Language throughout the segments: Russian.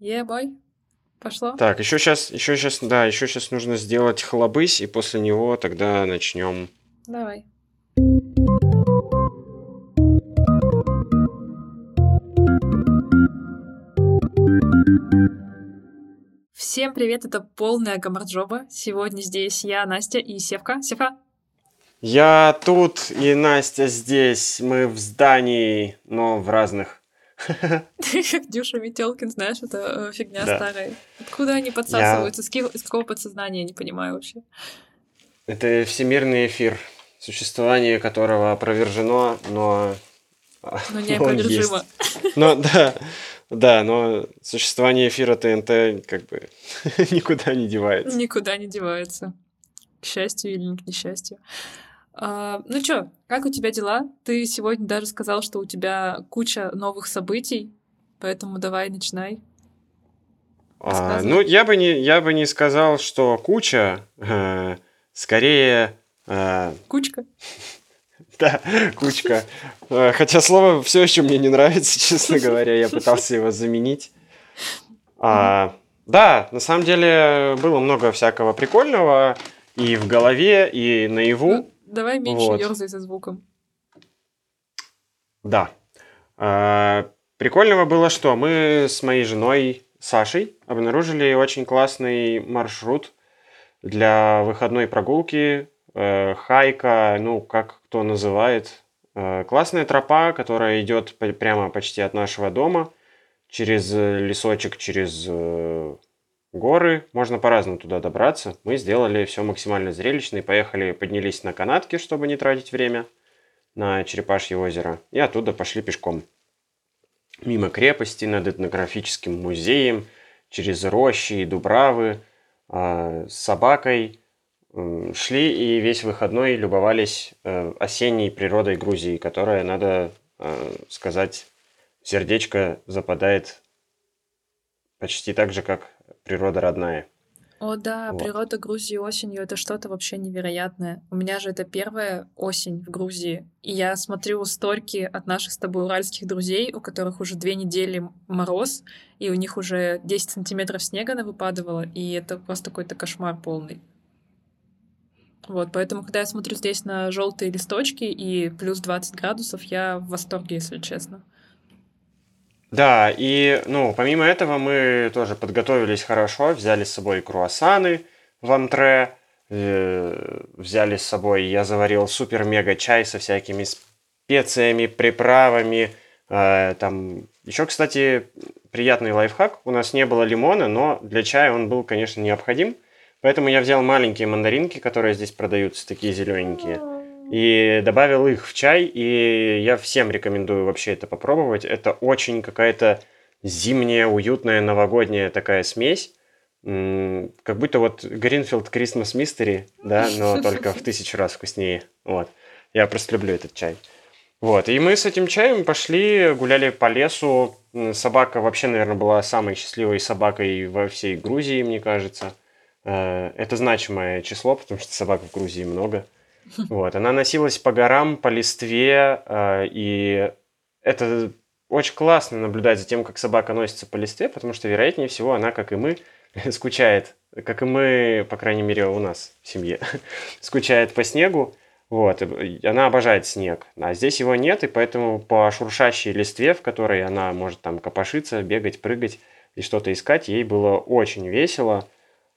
Ебой. Пошло? Так, еще сейчас, еще сейчас, да, еще сейчас нужно сделать хлобысь, и после него тогда начнем. Давай. Всем привет, это полная гамарджоба. Сегодня здесь я, Настя и Севка. Севка, Я тут, и Настя здесь. Мы в здании, но в разных. Как Дюша Метелкин, знаешь, это э, фигня Да. старая. Откуда они подсасываются? С какого подсознания, я не понимаю вообще. Это всемирный эфир, существование которого опровержено, но... Но неопровержимо. есть. Но да, да, но существование эфира ТНТ как бы никуда не девается. Никуда не девается. К счастью или не к несчастью. А, ну чё, как у тебя дела? Ты сегодня даже сказал, что у тебя куча новых событий, поэтому давай начинай. А, ну, я бы не, я бы не сказал, что куча, э, скорее, э, Кучка. да, кучка. Э, Хотя слово все еще мне не нравится, честно говоря, я пытался его заменить. А, да, на самом деле было много всякого прикольного и в голове, и наяву. Давай меньше Вот. ерзай за звуком. Да. А, Прикольного было, что мы с моей женой Сашей обнаружили очень классный маршрут для выходной прогулки, э, хайка, ну, как кто называет. Э, Классная тропа, которая идет прямо почти от нашего дома, через лесочек, через э, горы. Можно по-разному туда добраться. Мы сделали все максимально зрелищно и поехали, поднялись на канатке, чтобы не тратить время на Черепашье озеро, и оттуда пошли пешком. Мимо крепости, над этнографическим музеем, через рощи и дубравы, а, с собакой шли и весь выходной любовались э, осенней природой Грузии, которая, надо э, сказать, сердечко западает почти так же, как природа родная. О да, Вот. природа Грузии осенью это что-то вообще невероятное. У меня же это первая осень в Грузии. И я смотрю стойки от наших с тобой уральских друзей, у которых уже две недели мороз, и у них уже 10 сантиметров снега навыпадывало, и это просто какой-то кошмар полный. Вот, поэтому, когда я смотрю здесь на желтые листочки и плюс 20 градусов, я в восторге, если честно. Да, и, ну, помимо этого мы тоже подготовились хорошо, взяли с собой круассаны в антре, э, взяли с собой, я заварил супер-мега чай со всякими специями, приправами, э, там, еще, кстати, приятный лайфхак, у нас не было лимона, но для чая он был, конечно, необходим, поэтому я взял маленькие мандаринки, которые здесь продаются, такие зелененькие, и добавил их в чай, и я всем рекомендую вообще это попробовать. Это очень какая-то зимняя, уютная, новогодняя такая смесь. Как будто вот Greenfield Christmas Mystery, да, но только в тысячу раз вкуснее. Вот. Я просто люблю этот чай. Вот, и мы с этим чаем пошли, гуляли по лесу. Собака вообще, наверное, была самой счастливой собакой во всей Грузии, мне кажется. Э, Это значимое число, потому что собак в Грузии много. Вот, она носилась по горам, по листве, э, и это очень классно наблюдать за тем, как собака носится по листве, потому что, вероятнее всего, она, как и мы, скучает, как и мы, по крайней мере, у нас в семье, скучает по снегу. Вот, она обожает снег, а здесь его нет, и поэтому по шуршащей листве, в которой она может там копошиться, бегать, прыгать и что-то искать, ей было очень весело,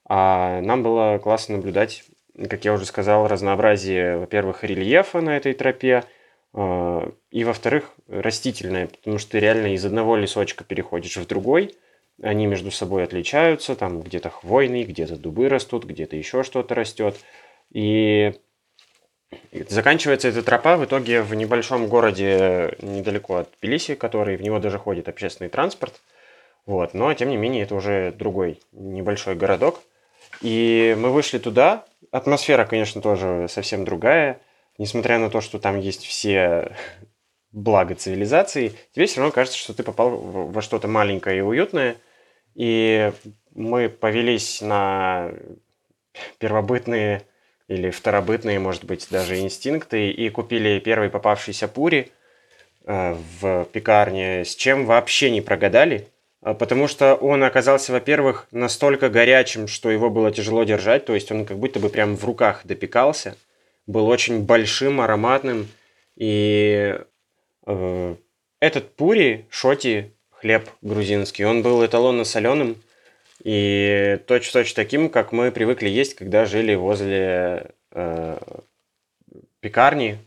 а нам было классно наблюдать, как я уже сказал, разнообразие, во-первых, рельефа на этой тропе, э, и, во-вторых, растительное, потому что ты реально из одного лесочка переходишь в другой, они между собой отличаются, там где-то хвойный, где-то дубы растут, где-то еще что-то растет, и заканчивается эта тропа в итоге в небольшом городе недалеко от Тбилиси, который в него даже ходит общественный транспорт, вот, но тем не менее это уже другой небольшой городок, и мы вышли туда. Атмосфера, конечно, тоже совсем другая. Несмотря на то, что там есть все блага цивилизации, тебе все равно кажется, что ты попал во что-то маленькое и уютное. И мы повелись на первобытные или второбытные, может быть, даже инстинкты, и купили первый попавшийся пури э, в пекарне, с чем вообще не прогадали. А, потому что он оказался, во-первых, настолько горячим, что его было тяжело держать, то есть он как будто бы прям в руках допекался, был очень большим, ароматным, и э, этот пури, шоти, хлеб грузинский, он был эталонно соленым и точь-в-точь таким, как мы привыкли есть, когда жили возле э, пекарни,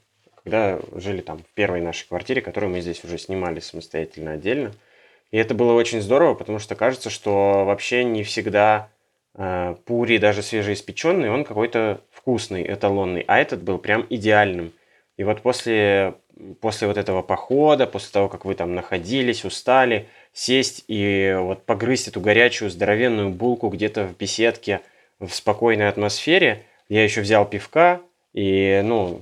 когда жили там в первой нашей квартире, которую мы здесь уже снимали самостоятельно отдельно – и это было очень здорово, потому что кажется, что вообще не всегда э, пури, даже свежеиспеченный, он какой-то вкусный, эталонный. А этот был прям идеальным. И вот после, после вот этого похода, после того, как вы там находились, устали, сесть и вот погрызть эту горячую здоровенную булку где-то в беседке в спокойной атмосфере, я еще взял пивка, и, ну,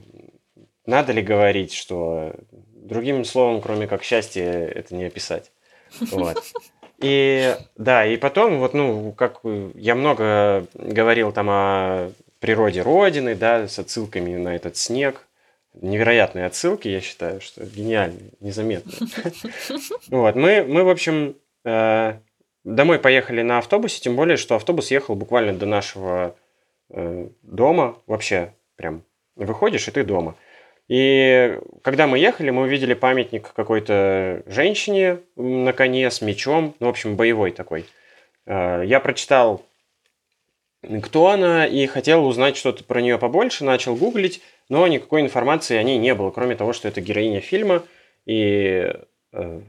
надо ли говорить, что другим словом, кроме как счастье, это не описать. Вот. И да, и потом, вот, ну, как я много говорил там о природе Родины, да, с отсылками на этот снег. Невероятные отсылки, я считаю, что гениальные, незаметные. Вот, мы, мы в общем, э, домой поехали на автобусе, тем более, что автобус ехал буквально до нашего э, дома, вообще прям выходишь, и ты дома. И когда мы ехали, мы увидели памятник какой-то женщине на коне с мечом, ну, в общем, боевой такой. Э, я прочитал, кто она, и хотел узнать что-то про нее побольше, начал гуглить, но никакой информации о ней не было, кроме того, что это героиня фильма и э,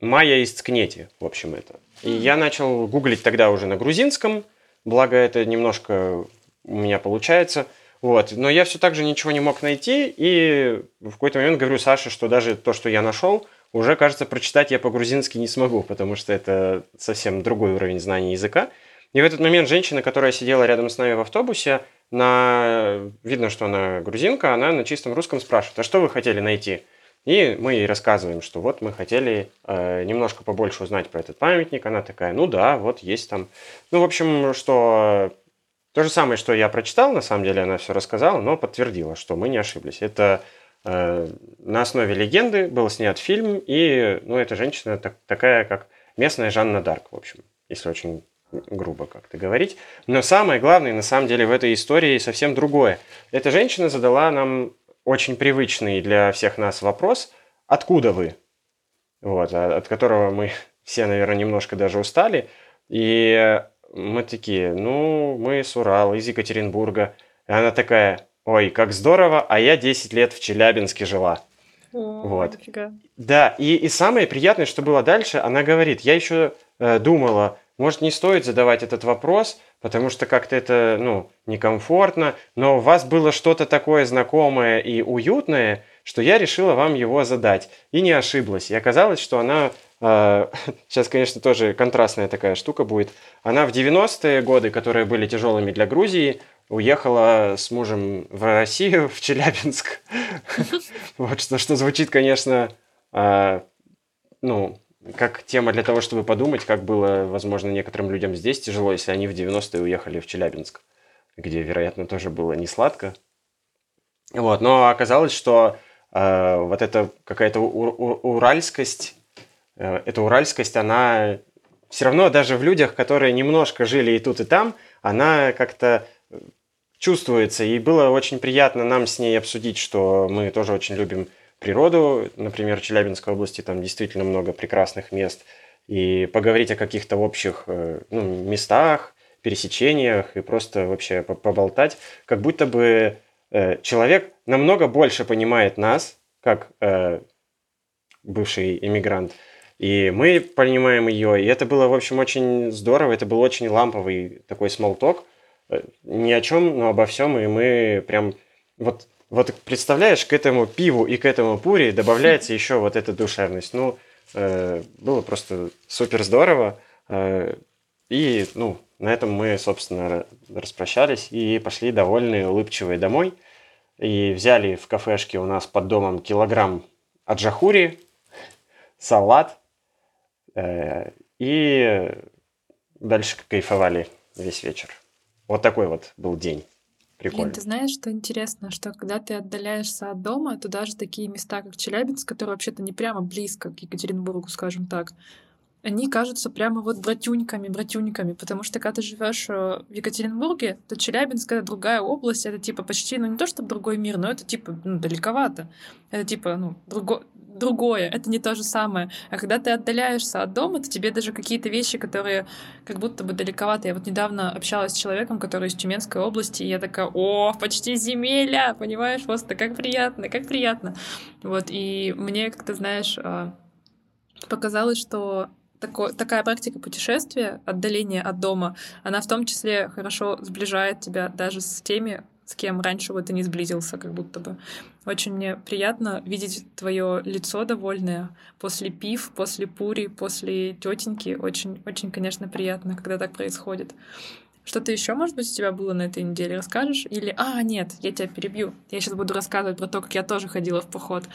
Майя из Ткнети, в общем, это. И я начал гуглить тогда уже на грузинском, благо это немножко у меня получается – вот. Но я все так же ничего не мог найти, и в какой-то момент говорю Саше, что даже то, что я нашел, уже, кажется, прочитать я по-грузински не смогу, потому что это совсем другой уровень знания языка. И в этот момент женщина, которая сидела рядом с нами в автобусе, на... видно, что она грузинка, она на чистом русском спрашивает, а что вы хотели найти? И мы ей рассказываем, что вот мы хотели э, немножко побольше узнать про этот памятник. Она такая, ну да, вот есть там. Ну, в общем, что то же самое, что я прочитал, на самом деле она все рассказала, но подтвердила, что мы не ошиблись. Это э, на основе легенды был снят фильм, и ну, эта женщина так, такая, как местная Жанна Дарк, в общем, если очень грубо как-то говорить. Но самое главное, на самом деле, в этой истории совсем другое. Эта женщина задала нам очень привычный для всех нас вопрос «Откуда вы?», вот, а, от которого мы все, наверное, немножко даже устали. И мы такие, ну, мы с Урала, из Екатеринбурга. И она такая, ой, как здорово, а я 10 лет в Челябинске жила. О, вот. Нифига. Да, и, и самое приятное, что было дальше, она говорит, я еще э, думала, может, не стоит задавать этот вопрос, потому что как-то это, ну, некомфортно, но у вас было что-то такое знакомое и уютное, что я решила вам его задать. И не ошиблась. И оказалось, что она Сейчас, а, конечно, тоже контрастная такая штука будет. Она в 90-е годы, которые были тяжелыми для Грузии, уехала с мужем в Россию, в Челябинск. Вот что, что звучит, конечно, а, ну, как тема для того, чтобы подумать, как было, возможно, некоторым людям здесь тяжело, если они в 90-е уехали в Челябинск, где, вероятно, тоже было не сладко. Вот, но оказалось, что э, вот эта какая-то уральскость эта уральскость, она все равно даже в людях, которые немножко жили и тут, и там, она как-то э, чувствуется. И было очень приятно нам с ней обсудить, что мы тоже очень любим природу. Например, в Челябинской области там действительно много прекрасных мест. И поговорить о каких-то общих э, ну, местах, пересечениях и просто вообще поболтать. Как будто бы человек намного больше понимает нас, как бывший иммигрант, и мы понимаем ее, и это было, в общем, очень здорово, это был очень ламповый такой смолток, э, ни о чем, но обо всем, и мы прям вот вот представляешь, к этому пиву и к этому пуре добавляется еще вот эта душевность. Ну, э, было просто супер здорово. Э, и, ну, на этом мы, собственно, распрощались и пошли довольные, улыбчивые домой. И взяли в кафешке у нас под домом килограмм аджахури, салат, и дальше кайфовали весь вечер. Вот такой вот был день. Прикольно. Блин, ты знаешь, что интересно, что когда ты отдаляешься от дома, то даже такие места, как Челябинск, которые вообще-то не прямо близко к Екатеринбургу, скажем так, они кажутся прямо вот братюньками, братюньками, потому что когда ты живешь э, в Екатеринбурге, то Челябинск — это другая область, это типа почти, ну не то чтобы другой мир, но это типа ну, далековато. Это типа, ну, друго, другое, это не то же самое. А когда ты отдаляешься от дома, то тебе даже какие-то вещи, которые как будто бы далековато. Я вот недавно общалась с человеком, который из Тюменской области, и я такая, о, почти земеля, понимаешь, просто как приятно, как приятно. Вот, и мне, как ты знаешь, а, показалось, что такой, такая практика путешествия, отдаление от дома, она в том числе хорошо сближает тебя даже с теми, с кем раньше бы ты не сблизился, как будто бы. Очень мне приятно видеть твое лицо довольное после пив, после пури, после тетеньки. Очень, очень, конечно, приятно, когда так происходит. Что-то еще, может быть, у тебя было на этой неделе? Расскажешь? Или, а, нет, я тебя перебью. Я сейчас буду рассказывать про то, как я тоже ходила в поход.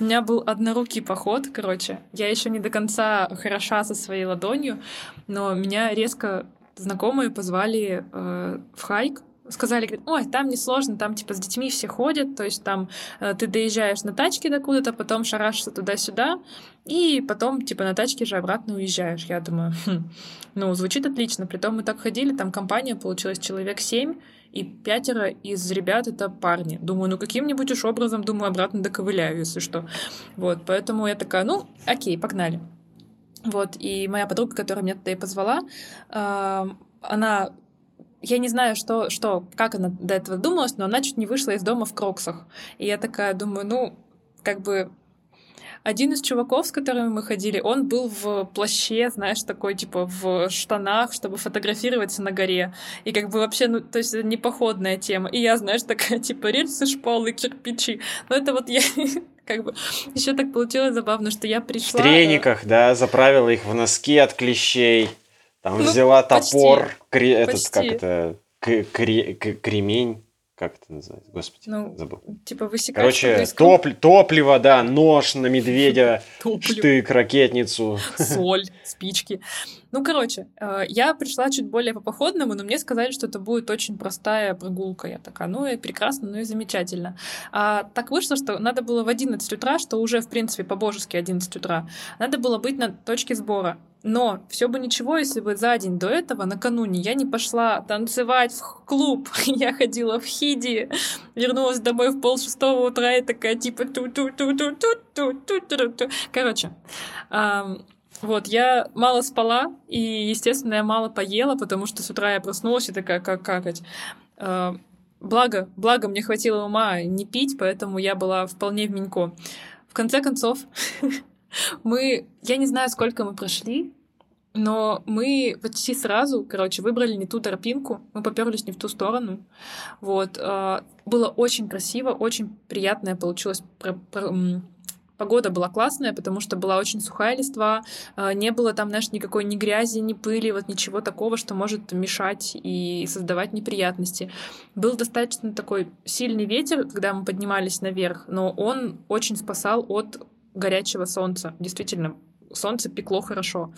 У меня был однорукий поход, короче. Я еще не до конца хороша со своей ладонью, но меня резко знакомые позвали э, в хайк сказали, говорят, ой, там несложно, там типа с детьми все ходят, то есть там э, ты доезжаешь на тачке до куда-то, потом шарашишься туда-сюда, и потом типа на тачке же обратно уезжаешь. Я думаю, хм, ну, звучит отлично. Притом мы так ходили, там компания получилась человек семь, и пятеро из ребят это парни. Думаю, ну каким-нибудь уж образом, думаю, обратно доковыляю, если что. Вот, поэтому я такая, ну, окей, погнали. Вот, и моя подруга, которая меня туда и позвала, э, она я не знаю, что, что, как она до этого думалась, но она чуть не вышла из дома в кроксах. И я такая думаю, ну, как бы один из чуваков, с которыми мы ходили, он был в плаще, знаешь, такой, типа, в штанах, чтобы фотографироваться на горе. И как бы вообще, ну, то есть это не походная тема. И я, знаешь, такая, типа, рельсы, шпалы, кирпичи. Но это вот я как бы еще так получилось забавно, что я пришла... В трениках, да, заправила их в носки от клещей. Там ну, взяла топор, кре, этот, как это, кре, кремень, как это называется, господи, ну, забыл. Типа высекать. Короче, топ, топливо, да, нож на медведя, штык, ракетницу. Соль, спички. Ну, короче, э, я пришла чуть более по походному, но мне сказали, что это будет очень простая прогулка. Я такая, ну и прекрасно, ну и замечательно. А так вышло, что надо было в 11 утра, что уже, в принципе, по-божески 11 утра, надо было быть на точке сбора. Но все бы ничего, если бы за день до этого, накануне, я не пошла танцевать в клуб. Я ходила в хиди, вернулась домой в пол шестого утра и такая типа ту ту ту ту ту ту ту ту ту Короче, вот, я мало спала, и, естественно, я мало поела, потому что с утра я проснулась и такая, как какать. Благо, благо мне хватило ума не пить, поэтому я была вполне в менько. В конце концов, мы... Я не знаю, сколько мы прошли, но мы почти сразу, короче, выбрали не ту тропинку, мы поперлись не в ту сторону. Вот. А, было очень красиво, очень приятное получилось Погода была классная, потому что была очень сухая листва, а, не было там, знаешь, никакой ни грязи, ни пыли, вот ничего такого, что может мешать и создавать неприятности. Был достаточно такой сильный ветер, когда мы поднимались наверх, но он очень спасал от горячего солнца. Действительно, солнце пекло хорошо.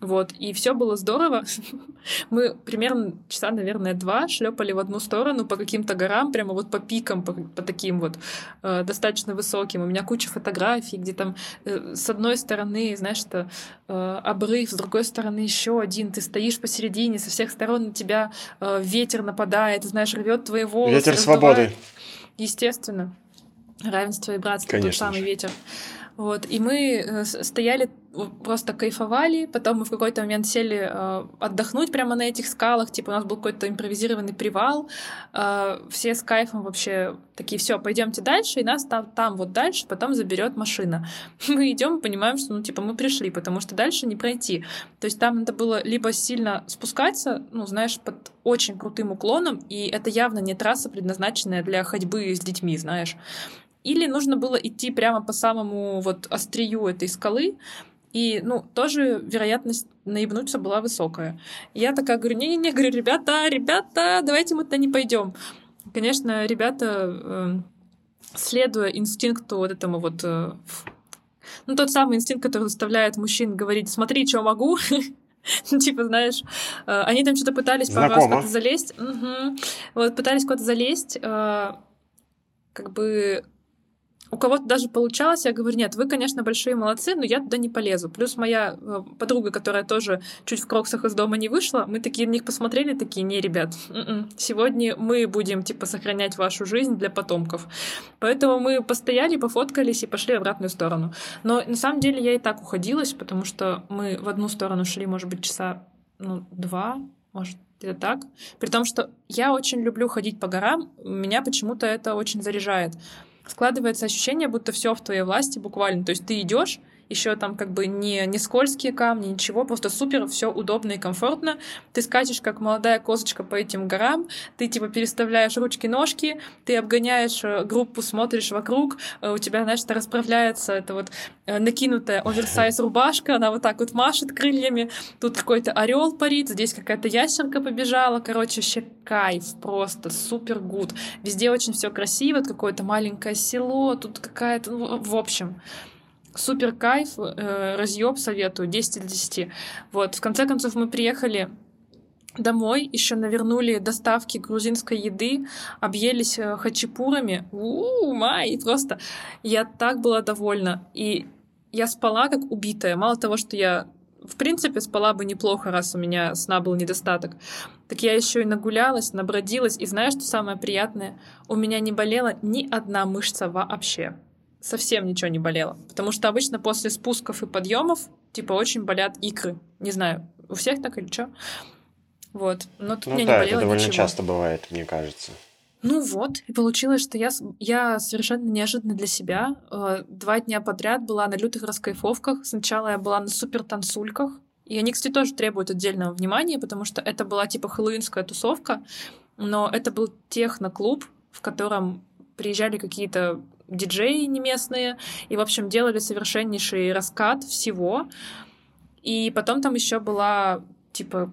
Вот, и все было здорово. Мы примерно часа, наверное, два шлепали в одну сторону по каким-то горам, прямо вот по пикам, по, по таким вот э, достаточно высоким. У меня куча фотографий, где там э, с одной стороны, знаешь, это э, обрыв, с другой стороны еще один. Ты стоишь посередине, со всех сторон на тебя э, ветер нападает, знаешь, рвет твои волосы. Ветер раздувает. свободы. Естественно. Равенство и братство, Конечно тот самый же. ветер. Вот, и мы э, стояли, просто кайфовали, потом мы в какой-то момент сели э, отдохнуть прямо на этих скалах, типа у нас был какой-то импровизированный привал, э, все с кайфом вообще такие, все, пойдемте дальше, и нас там, там вот дальше потом заберет машина. Мы идем, понимаем, что, ну, типа, мы пришли, потому что дальше не пройти. То есть там надо было либо сильно спускаться, ну, знаешь, под очень крутым уклоном, и это явно не трасса, предназначенная для ходьбы с детьми, знаешь. Или нужно было идти прямо по самому вот острию этой скалы, и, ну, тоже вероятность наебнуться была высокая. я такая говорю, не-не-не, говорю, ребята, ребята, давайте мы туда не пойдем. Конечно, ребята, э, следуя инстинкту вот этому вот э, ну, тот самый инстинкт, который заставляет мужчин говорить, смотри, что могу, типа, знаешь, э, они там что-то пытались пару раз куда-то залезть, вот, пытались куда-то залезть, э, как бы у кого-то даже получалось, я говорю, нет, вы, конечно, большие молодцы, но я туда не полезу. Плюс моя э, подруга, которая тоже чуть в кроксах из дома не вышла, мы такие на них посмотрели, такие, не, ребят, м-м, сегодня мы будем, типа, сохранять вашу жизнь для потомков. Поэтому мы постояли, пофоткались и пошли в обратную сторону. Но на самом деле я и так уходилась, потому что мы в одну сторону шли, может быть, часа ну, два, может, это так. При том, что я очень люблю ходить по горам, меня почему-то это очень заряжает складывается ощущение, будто все в твоей власти буквально. То есть ты идешь, еще там как бы не, не скользкие камни, ничего, просто супер, все удобно и комфортно. Ты скачешь как молодая козочка по этим горам, ты типа переставляешь ручки-ножки, ты обгоняешь э, группу, смотришь вокруг, э, у тебя, знаешь, это расправляется, это вот э, накинутая оверсайз рубашка, она вот так вот машет крыльями, тут какой-то орел парит, здесь какая-то ящерка побежала, короче, вообще кайф, просто супер гуд. Везде очень все красиво, какое-то маленькое село, тут какая-то, ну, в общем, супер кайф, э, разъеб советую, 10 из 10. Вот, в конце концов мы приехали домой, еще навернули доставки грузинской еды, объелись э, хачапурами. У-у-у, май, просто я так была довольна. И я спала как убитая. Мало того, что я в принципе, спала бы неплохо, раз у меня сна был недостаток. Так я еще и нагулялась, набродилась. И знаешь, что самое приятное? У меня не болела ни одна мышца вообще совсем ничего не болело. Потому что обычно после спусков и подъемов, типа, очень болят икры. Не знаю, у всех так или что. Вот. Но тут ну мне да, не болело это довольно ничего. часто бывает, мне кажется. Ну вот, и получилось, что я, я совершенно неожиданно для себя э, два дня подряд была на лютых раскайфовках. Сначала я была на супер танцульках, и они, кстати, тоже требуют отдельного внимания, потому что это была типа хэллоуинская тусовка, но это был техно-клуб, в котором приезжали какие-то диджеи не местные, и, в общем, делали совершеннейший раскат всего. И потом там еще была, типа,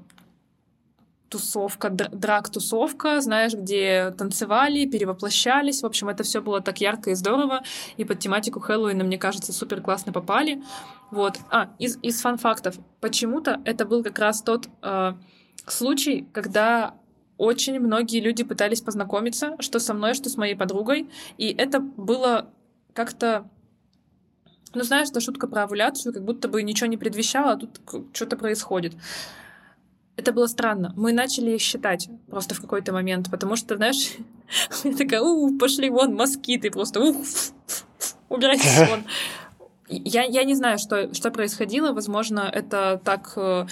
тусовка, драк-тусовка, знаешь, где танцевали, перевоплощались. В общем, это все было так ярко и здорово. И под тематику Хэллоуина, мне кажется, супер классно попали. Вот. А, из, из фан-фактов. Почему-то это был как раз тот э, случай, когда очень многие люди пытались познакомиться, что со мной, что с моей подругой, и это было как-то ну, знаешь, это шутка про овуляцию, как будто бы ничего не предвещало, а тут что-то происходит. Это было странно. Мы начали считать просто в какой-то момент, потому что, знаешь, я такая, у, пошли вон москиты, просто ух, убирайтесь вон. Я, я не знаю, что, что происходило. Возможно, это так э,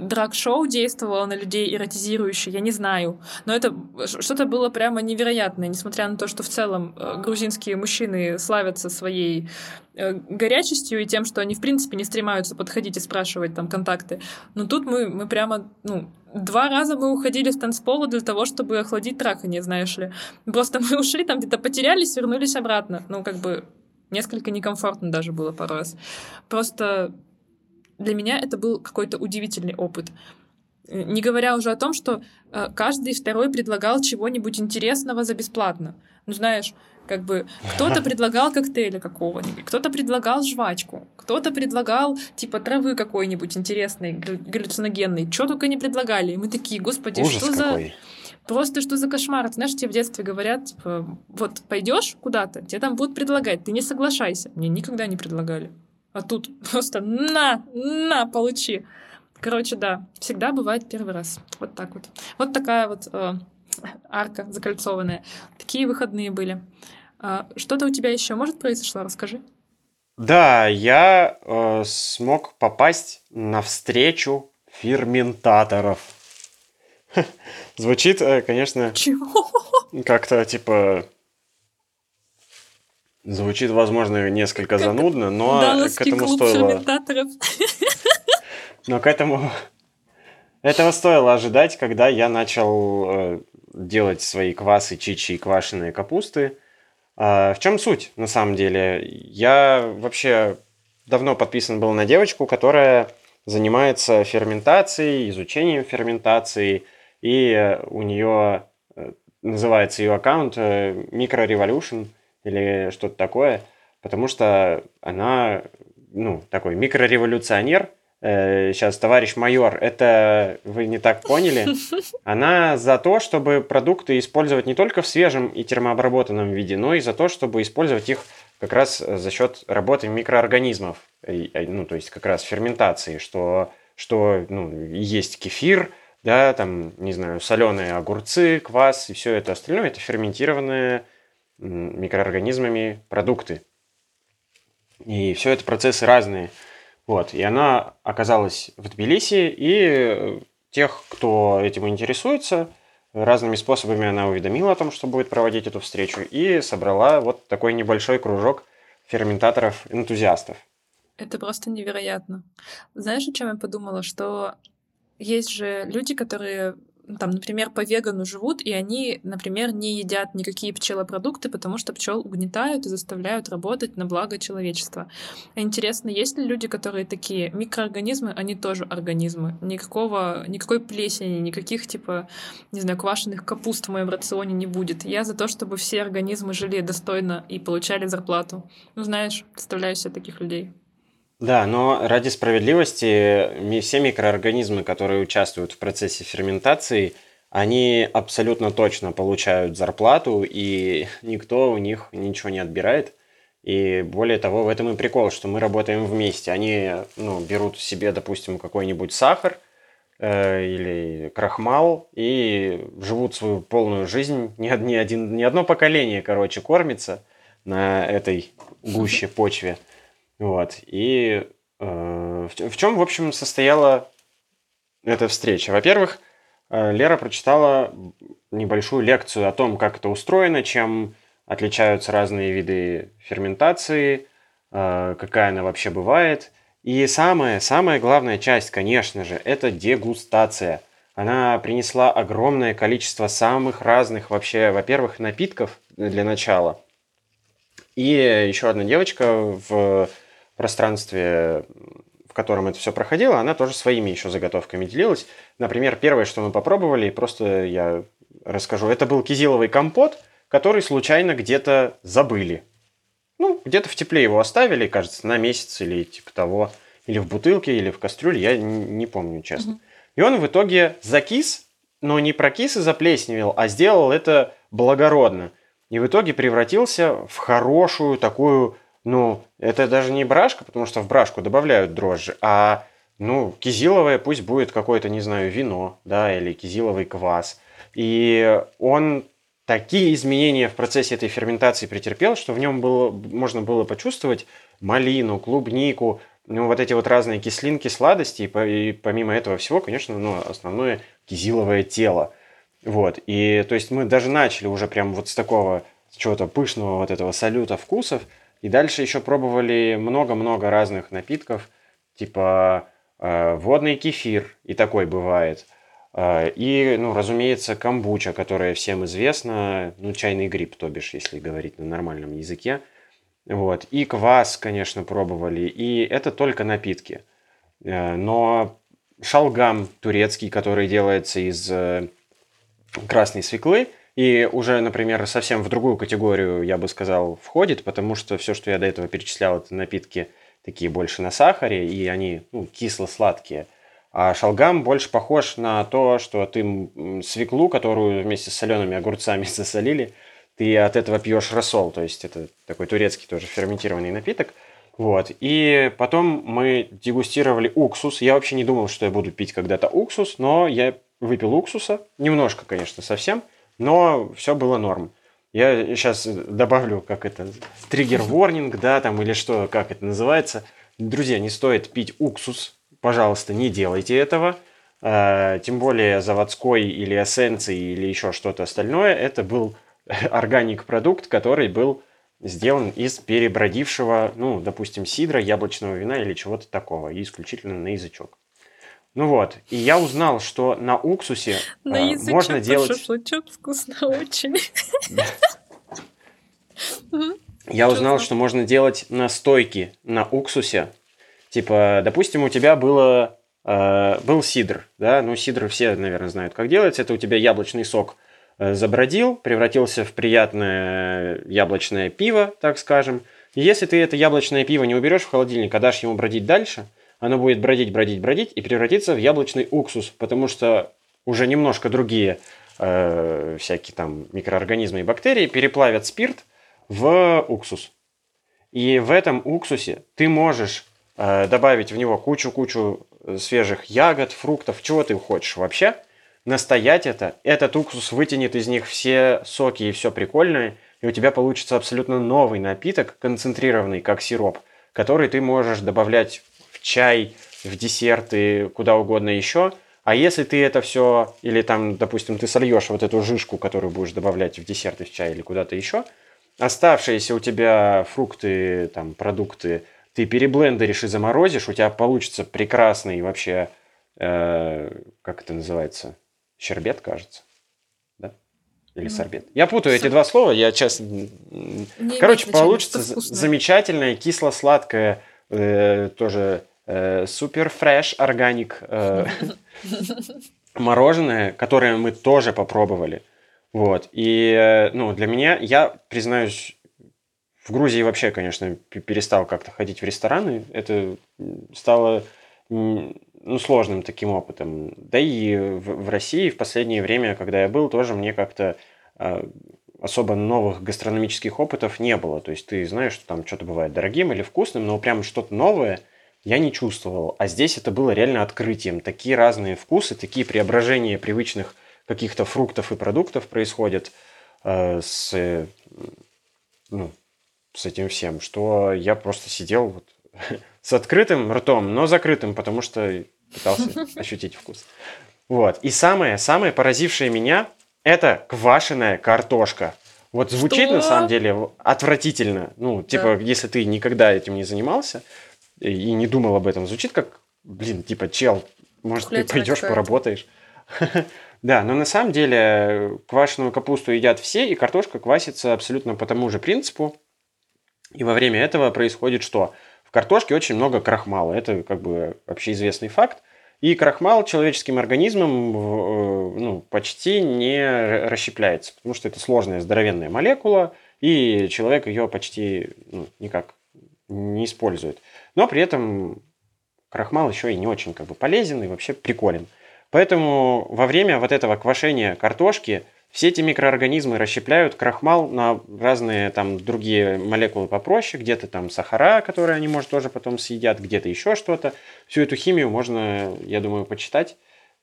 драг-шоу действовало на людей эротизирующе, я не знаю. Но это что-то было прямо невероятное, несмотря на то, что в целом э, грузинские мужчины славятся своей э, горячестью и тем, что они, в принципе, не стремаются подходить и спрашивать там контакты. Но тут мы, мы прямо, ну, Два раза мы уходили с танцпола для того, чтобы охладить трахание, знаешь ли. Просто мы ушли, там где-то потерялись, вернулись обратно. Ну, как бы Несколько некомфортно даже было пару раз. Просто для меня это был какой-то удивительный опыт. Не говоря уже о том, что э, каждый второй предлагал чего-нибудь интересного за бесплатно. Ну, знаешь, как бы кто-то предлагал коктейля какого-нибудь, кто-то предлагал жвачку, кто-то предлагал типа травы какой-нибудь интересной, галлюциногенной. Что только не предлагали. И мы такие, господи, Ужас что какой. за... Просто что за кошмар? Ты знаешь, тебе в детстве говорят, типа, вот пойдешь куда-то, тебе там будут предлагать, ты не соглашайся. Мне никогда не предлагали. А тут просто на, на, получи. Короче, да, всегда бывает первый раз. Вот так вот. Вот такая вот э, арка закольцованная. Такие выходные были. Э, что-то у тебя еще может произошло? Расскажи. Да, я э, смог попасть на встречу ферментаторов. Звучит, э, конечно, как-то типа Звучит, возможно, несколько как занудно, но к этому стоило... Но к этому... Этого стоило ожидать, когда я начал э, делать свои квасы, чичи и квашеные капусты. А, в чем суть, на самом деле? Я вообще давно подписан был на девочку, которая занимается ферментацией, изучением ферментации – и э, у нее э, называется ее аккаунт э, Micro Revolution или что-то такое, потому что она, ну, такой микрореволюционер. Сейчас, товарищ майор, это вы не так поняли. Она за то, чтобы продукты использовать не только в свежем и термообработанном виде, но и за то, чтобы использовать их как раз за счет работы микроорганизмов, ну, то есть как раз ферментации, что, что ну, есть кефир, да, там, не знаю, соленые огурцы, квас и все это остальное, это ферментированные микроорганизмами продукты. И все это процессы разные. Вот, и она оказалась в Тбилиси, и тех, кто этим интересуется, разными способами она уведомила о том, что будет проводить эту встречу, и собрала вот такой небольшой кружок ферментаторов-энтузиастов. Это просто невероятно. Знаешь, о чем я подумала? Что есть же люди, которые там, например, по вегану живут, и они, например, не едят никакие пчелопродукты, потому что пчел угнетают и заставляют работать на благо человечества. Интересно, есть ли люди, которые такие микроорганизмы, они тоже организмы. Никакого, никакой плесени, никаких, типа, не знаю, квашеных капуст в моем рационе не будет. Я за то, чтобы все организмы жили достойно и получали зарплату. Ну, знаешь, представляю себе таких людей. Да, но ради справедливости все микроорганизмы, которые участвуют в процессе ферментации, они абсолютно точно получают зарплату, и никто у них ничего не отбирает. И более того, в этом и прикол, что мы работаем вместе. Они ну, берут себе, допустим, какой-нибудь сахар э, или крахмал и живут свою полную жизнь. Ни, ни, один, ни одно поколение, короче, кормится на этой гуще почве. Вот. И э, в, в чем, в общем, состояла эта встреча? Во-первых, э, Лера прочитала небольшую лекцию о том, как это устроено, чем отличаются разные виды ферментации, э, какая она вообще бывает. И самая, самая главная часть, конечно же, это дегустация. Она принесла огромное количество самых разных вообще, во-первых, напитков для начала. И еще одна девочка в пространстве, в котором это все проходило, она тоже своими еще заготовками делилась. Например, первое, что мы попробовали, просто я расскажу, это был кизиловый компот, который случайно где-то забыли. Ну, где-то в тепле его оставили, кажется, на месяц или типа того, или в бутылке, или в кастрюле, я не помню, честно. Угу. И он в итоге закис, но не прокис и заплесневел, а сделал это благородно. И в итоге превратился в хорошую такую ну, это даже не брашка, потому что в брашку добавляют дрожжи, а, ну, кизиловое пусть будет какое-то, не знаю, вино, да, или кизиловый квас. И он такие изменения в процессе этой ферментации претерпел, что в нем было, можно было почувствовать малину, клубнику, ну, вот эти вот разные кислинки, сладости, и, помимо этого всего, конечно, ну, основное кизиловое тело. Вот, и то есть мы даже начали уже прям вот с такого чего-то пышного вот этого салюта вкусов, и дальше еще пробовали много-много разных напитков, типа э, водный кефир, и такой бывает. Э, и, ну, разумеется, камбуча, которая всем известна, ну, чайный гриб, то бишь, если говорить на нормальном языке. Вот. И квас, конечно, пробовали. И это только напитки. Э, но шалгам турецкий, который делается из э, красной свеклы – и уже, например, совсем в другую категорию, я бы сказал, входит, потому что все, что я до этого перечислял, это напитки такие больше на сахаре, и они ну, кисло-сладкие. А шалгам больше похож на то, что ты свеклу, которую вместе с солеными огурцами засолили, ты от этого пьешь рассол, то есть это такой турецкий тоже ферментированный напиток. Вот. И потом мы дегустировали уксус. Я вообще не думал, что я буду пить когда-то уксус, но я выпил уксуса. Немножко, конечно, совсем но все было норм. Я сейчас добавлю, как это, триггер-ворнинг, да, там, или что, как это называется. Друзья, не стоит пить уксус, пожалуйста, не делайте этого. А, тем более заводской или эссенции или еще что-то остальное. Это был органик-продукт, который был сделан из перебродившего, ну, допустим, сидра, яблочного вина или чего-то такого, и исключительно на язычок. Ну вот, и я узнал, что на уксусе на э, можно делать... шашлычок вкусно очень. Я узнал, что можно делать настойки на уксусе. Типа, допустим, у тебя было, э, был сидр, да, ну сидр все, наверное, знают, как делается. Это у тебя яблочный сок э, забродил, превратился в приятное яблочное пиво, так скажем. И если ты это яблочное пиво не уберешь в холодильник, а дашь ему бродить дальше – оно будет бродить, бродить, бродить и превратиться в яблочный уксус, потому что уже немножко другие э, всякие там микроорганизмы и бактерии переплавят спирт в уксус. И в этом уксусе ты можешь э, добавить в него кучу-кучу свежих ягод, фруктов, чего ты хочешь вообще, настоять это, этот уксус вытянет из них все соки и все прикольное, и у тебя получится абсолютно новый напиток, концентрированный, как сироп, который ты можешь добавлять в чай, в десерты, куда угодно еще. А если ты это все, или там, допустим, ты сольешь вот эту жишку, которую будешь добавлять в десерты, в чай или куда-то еще, оставшиеся у тебя фрукты, там, продукты, ты переблендеришь и заморозишь, у тебя получится прекрасный вообще, э, как это называется, щербет, кажется или сорбет. Я путаю эти два слова, я. Не Короче, получится замечательное кисло-сладкое, э, тоже супер фреш органик э, мороженое, которое мы тоже попробовали. Вот. И, э, ну, для меня, я признаюсь, в Грузии вообще, конечно, перестал как-то ходить в рестораны. Это стало ну, сложным таким опытом. Да и в, в России в последнее время, когда я был, тоже мне как-то э, особо новых гастрономических опытов не было. То есть ты знаешь, что там что-то бывает дорогим или вкусным, но прям что-то новое я не чувствовал. А здесь это было реально открытием. Такие разные вкусы, такие преображения привычных каких-то фруктов и продуктов происходят э, с, ну, с этим всем, что я просто сидел вот с открытым ртом, но закрытым, потому что пытался ощутить вкус. Вот. И самое, самое поразившее меня, это квашеная картошка. Вот звучит что? на самом деле отвратительно. Ну, типа, да. если ты никогда этим не занимался и не думал об этом, звучит как, блин, типа, чел, может, Хлеб ты пойдешь поработаешь. Да, но на самом деле квашеную капусту едят все, и картошка квасится абсолютно по тому же принципу. И во время этого происходит что? В картошке очень много крахмала. Это как бы общеизвестный факт. И крахмал человеческим организмом э, ну, почти не расщепляется, потому что это сложная здоровенная молекула, и человек ее почти ну, никак не использует. Но при этом крахмал еще и не очень как бы полезен и вообще приколен. Поэтому во время вот этого квашения картошки все эти микроорганизмы расщепляют крахмал на разные там другие молекулы попроще, где-то там сахара, которые они, может, тоже потом съедят, где-то еще что-то. Всю эту химию можно, я думаю, почитать.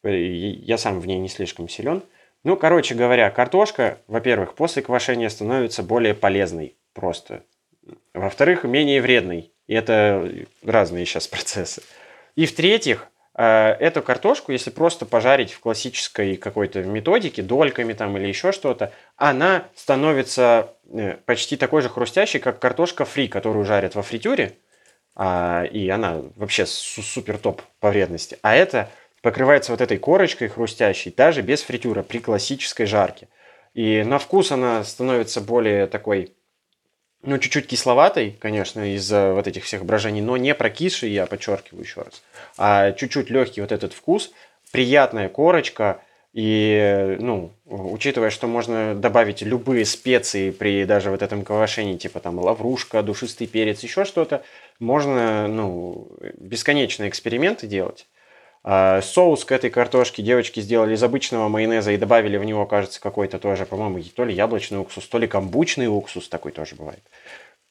Я сам в ней не слишком силен. Ну, короче говоря, картошка, во-первых, после квашения становится более полезной просто. Во-вторых, менее вредной. И это разные сейчас процессы. И в-третьих, Э, эту картошку, если просто пожарить в классической какой-то методике, дольками там или еще что-то, она становится э, почти такой же хрустящей, как картошка фри, которую жарят во фритюре. А, и она вообще супер топ по вредности. А это покрывается вот этой корочкой хрустящей, даже без фритюра, при классической жарке. И на вкус она становится более такой ну, чуть-чуть кисловатой, конечно, из-за вот этих всех брожений, но не прокисший, я подчеркиваю еще раз, а чуть-чуть легкий вот этот вкус, приятная корочка, и, ну, учитывая, что можно добавить любые специи при даже вот этом квашении, типа там лаврушка, душистый перец, еще что-то, можно, ну, бесконечные эксперименты делать. А, соус к этой картошке девочки сделали из обычного майонеза и добавили в него, кажется, какой-то тоже, по-моему, то ли яблочный уксус, то ли камбучный уксус, такой тоже бывает.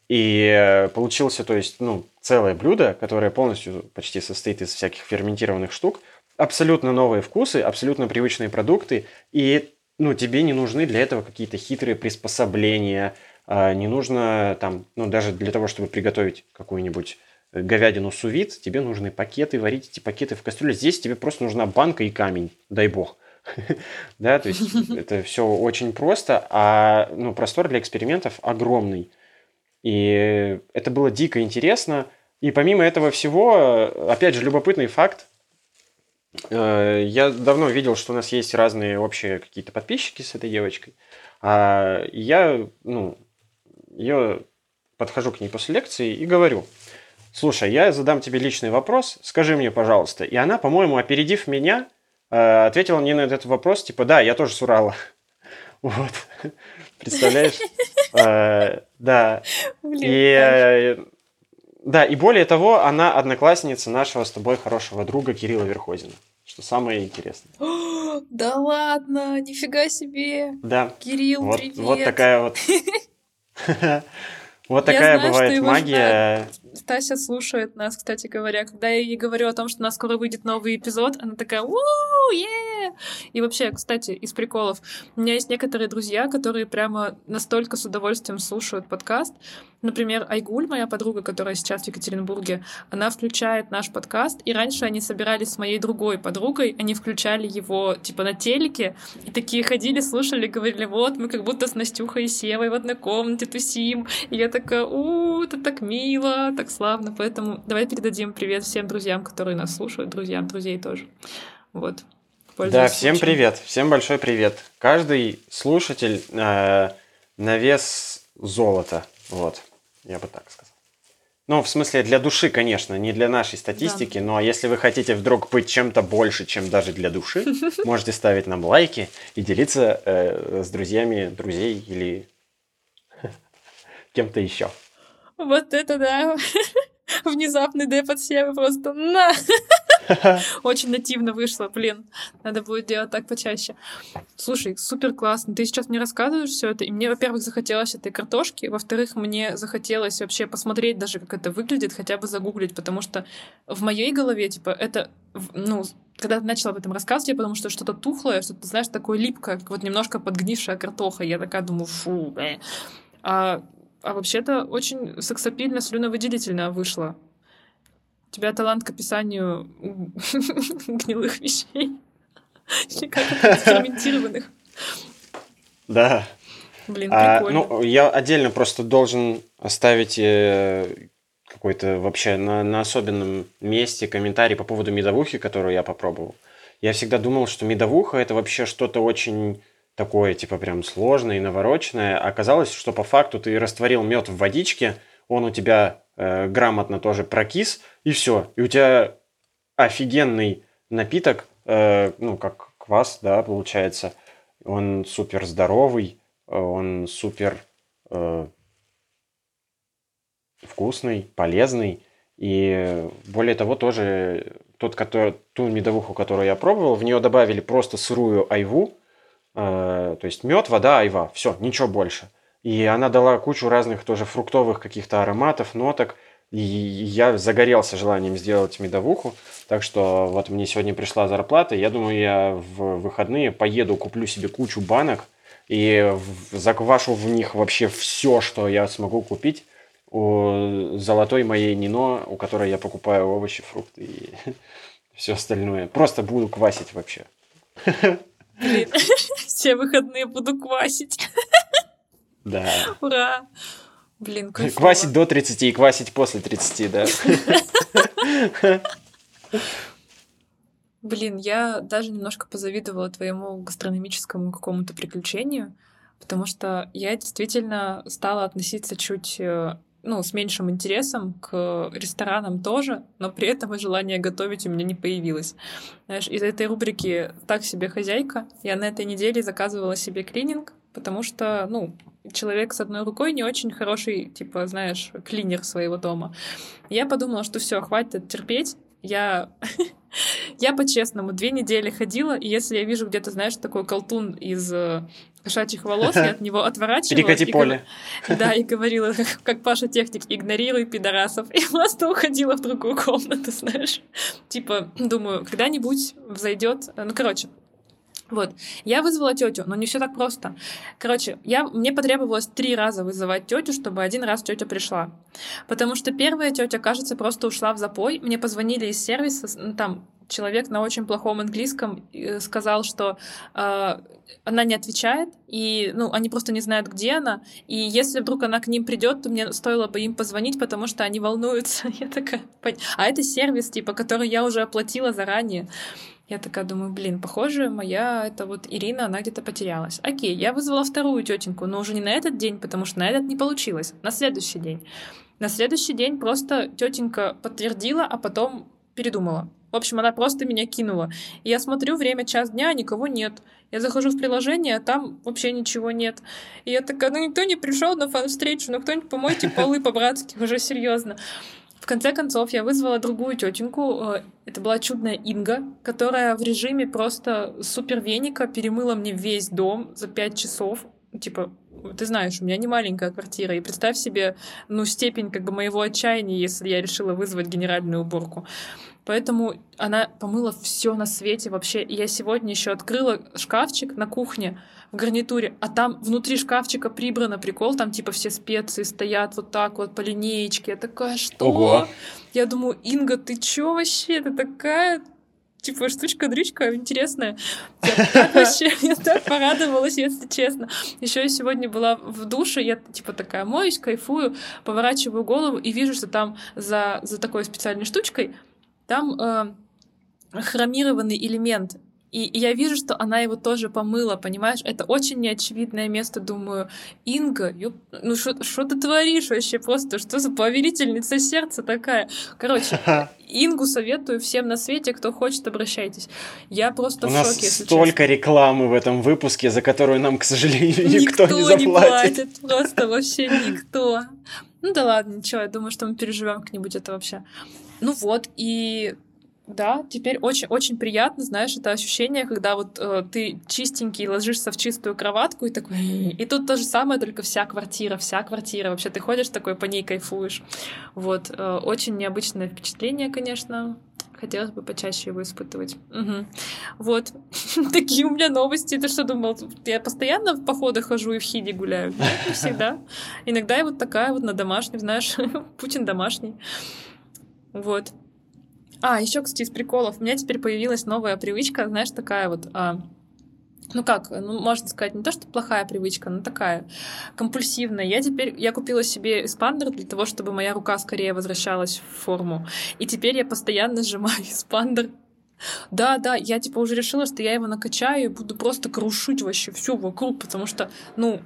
И э, получился, то есть, ну, целое блюдо, которое полностью почти состоит из всяких ферментированных штук. Абсолютно новые вкусы, абсолютно привычные продукты. И, ну, тебе не нужны для этого какие-то хитрые приспособления. А, не нужно там, ну, даже для того, чтобы приготовить какую-нибудь говядину сувид, тебе нужны пакеты, варить эти пакеты в кастрюле. Здесь тебе просто нужна банка и камень, дай бог. да, то есть это все очень просто, а ну, простор для экспериментов огромный. И это было дико интересно. И помимо этого всего, опять же, любопытный факт. Э, я давно видел, что у нас есть разные общие какие-то подписчики с этой девочкой. А я, ну, ее подхожу к ней после лекции и говорю – слушай, я задам тебе личный вопрос, скажи мне, пожалуйста. И она, по-моему, опередив меня, э, ответила мне на этот вопрос, типа, да, я тоже с Урала. Вот. Представляешь? Э, да. И э, да, и более того, она одноклассница нашего с тобой хорошего друга Кирилла Верхозина. Что самое интересное. Да ладно, нифига себе. Да. Кирилл, вот, привет. Вот такая вот Вот такая бывает магия. Стася слушает нас, кстати говоря. Когда я ей говорю о том, что у нас скоро выйдет новый эпизод, она такая у е И вообще, кстати, из приколов, у меня есть некоторые друзья, которые прямо настолько с удовольствием слушают подкаст. Например, Айгуль, моя подруга, которая сейчас в Екатеринбурге, она включает наш подкаст, и раньше они собирались с моей другой подругой, они включали его типа на телеке, и такие ходили, слушали, говорили, вот, мы как будто с Настюхой и Севой в одной комнате тусим. И я такая, у, это так мило, так славно. Поэтому давай передадим привет всем друзьям, которые нас слушают, друзьям, друзей тоже. Вот. Да, всем случаем. привет, всем большой привет. Каждый слушатель э, на вес золота, вот, я бы так сказал. Ну, в смысле, для души, конечно, не для нашей статистики, да. но если вы хотите вдруг быть чем-то больше, чем даже для души, можете ставить нам лайки и делиться э, с друзьями, друзей или кем-то еще. Вот это да. Внезапный деп от Севы просто на! Очень нативно вышло, блин. Надо будет делать так почаще. Слушай, супер классно. Ты сейчас мне рассказываешь все это, и мне, во-первых, захотелось этой картошки, во-вторых, мне захотелось вообще посмотреть даже, как это выглядит, хотя бы загуглить, потому что в моей голове, типа, это, ну, когда ты начала об этом рассказывать, я подумала, что что-то тухлое, что-то, знаешь, такое липкое, как вот немножко подгнившая картоха. Я такая думаю, фу, бля. А а вообще-то очень сексапильно слюновыделительно вышло. У тебя талант к описанию гнилых вещей. Или как это, ферментированных. Да. Блин, а, ну, я отдельно просто должен оставить э, какой-то вообще на, на особенном месте комментарий по поводу медовухи, которую я попробовал. Я всегда думал, что медовуха это вообще что-то очень такое, типа, прям сложное и навороченное. Оказалось, что по факту ты растворил мед в водичке, он у тебя э, грамотно тоже прокис, и все. И у тебя офигенный напиток, э, ну, как квас, да, получается. Он супер здоровый, он супер э, вкусный, полезный. И более того, тоже тот, который, ту медовуху, которую я пробовал, в нее добавили просто сырую айву, то есть мед, вода, айва, все, ничего больше. И она дала кучу разных тоже фруктовых каких-то ароматов, ноток. И я загорелся желанием сделать медовуху. Так что вот мне сегодня пришла зарплата. Я думаю, я в выходные поеду, куплю себе кучу банок и заквашу в них вообще все, что я смогу купить у золотой моей Нино, у которой я покупаю овощи, фрукты и все остальное. Просто буду квасить вообще. Блин, все выходные буду квасить. Да. Ура! Блин, кайфово. Квасить до 30 и квасить после 30, да. Блин, я даже немножко позавидовала твоему гастрономическому какому-то приключению, потому что я действительно стала относиться чуть э, ну, с меньшим интересом к ресторанам тоже, но при этом и желание готовить у меня не появилось. Знаешь, из этой рубрики «Так себе хозяйка» я на этой неделе заказывала себе клининг, потому что, ну, человек с одной рукой не очень хороший, типа, знаешь, клинер своего дома. Я подумала, что все, хватит терпеть, я, я по-честному две недели ходила, и если я вижу где-то, знаешь, такой колтун из э, кошачьих волос, я от него отворачивалась. Перекати поле. Да, и говорила, как Паша Техник, игнорируй пидорасов. И просто уходила в другую комнату, знаешь. Типа, думаю, когда-нибудь взойдет. Ну, короче, вот. Я вызвала тетю, но не все так просто. Короче, я, мне потребовалось три раза вызывать тетю, чтобы один раз тетя пришла. Потому что первая тетя, кажется, просто ушла в запой. Мне позвонили из сервиса, ну, там человек на очень плохом английском э, сказал, что э, она не отвечает, и ну, они просто не знают, где она. И если вдруг она к ним придет, то мне стоило бы им позвонить, потому что они волнуются. Я такая, а это сервис, типа, который я уже оплатила заранее. Я такая думаю, блин, похоже, моя это вот Ирина, она где-то потерялась. Окей, я вызвала вторую тетеньку, но уже не на этот день, потому что на этот не получилось, на следующий день. На следующий день просто тетенька подтвердила, а потом передумала. В общем, она просто меня кинула. И я смотрю, время час дня, никого нет. Я захожу в приложение, а там вообще ничего нет. И я такая, ну никто не пришел на фан-встречу, ну кто-нибудь помойте полы по-братски, уже серьезно. В конце концов, я вызвала другую тетеньку. Э, это была чудная Инга, которая в режиме просто супер веника перемыла мне весь дом за пять часов. Типа, ты знаешь, у меня не маленькая квартира, и представь себе, ну, степень как бы моего отчаяния, если я решила вызвать генеральную уборку. Поэтому она помыла все на свете вообще. И я сегодня еще открыла шкафчик на кухне в гарнитуре, а там внутри шкафчика прибрано прикол, там типа все специи стоят вот так вот по линеечке. Я такая, что? Ого. Я думаю, Инга, ты чё вообще? Ты такая типа штучка-дрючка интересная. Я так вообще, я так порадовалась, если честно. Еще я сегодня была в душе, я типа такая моюсь, кайфую, поворачиваю голову и вижу, что там за, за такой специальной штучкой там э, хромированный элемент. И, и я вижу, что она его тоже помыла, понимаешь? Это очень неочевидное место. Думаю, Инга, ёп, ну что ты творишь вообще просто? Что за повелительница сердца такая? Короче, Ингу советую всем на свете, кто хочет, обращайтесь. Я просто У в нас шоке, если столько честно. рекламы в этом выпуске, за которую нам, к сожалению, никто, никто не заплатит. не платит, просто вообще никто. Ну да ладно, ничего, я думаю, что мы переживем как-нибудь это вообще. Ну вот, и да, теперь очень-очень приятно, знаешь, это ощущение, когда вот э, ты чистенький ложишься в чистую кроватку и такой... И тут то же самое, только вся квартира, вся квартира. Вообще ты ходишь такой, по ней кайфуешь. Вот. Э, очень необычное впечатление, конечно. Хотелось бы почаще его испытывать. Угу. Вот. Такие у меня новости. Ты что думал? Я постоянно в походы хожу и в хиде гуляю? Нет, не всегда. Иногда я вот такая вот на домашнем, знаешь, Путин домашний. Вот. А, еще, кстати, из приколов. У меня теперь появилась новая привычка, знаешь, такая вот... А, ну как, ну, можно сказать, не то, что плохая привычка, но такая компульсивная. Я теперь, я купила себе эспандер для того, чтобы моя рука скорее возвращалась в форму. И теперь я постоянно сжимаю эспандер. Да, да, я типа уже решила, что я его накачаю и буду просто крушить вообще все вокруг, потому что, ну,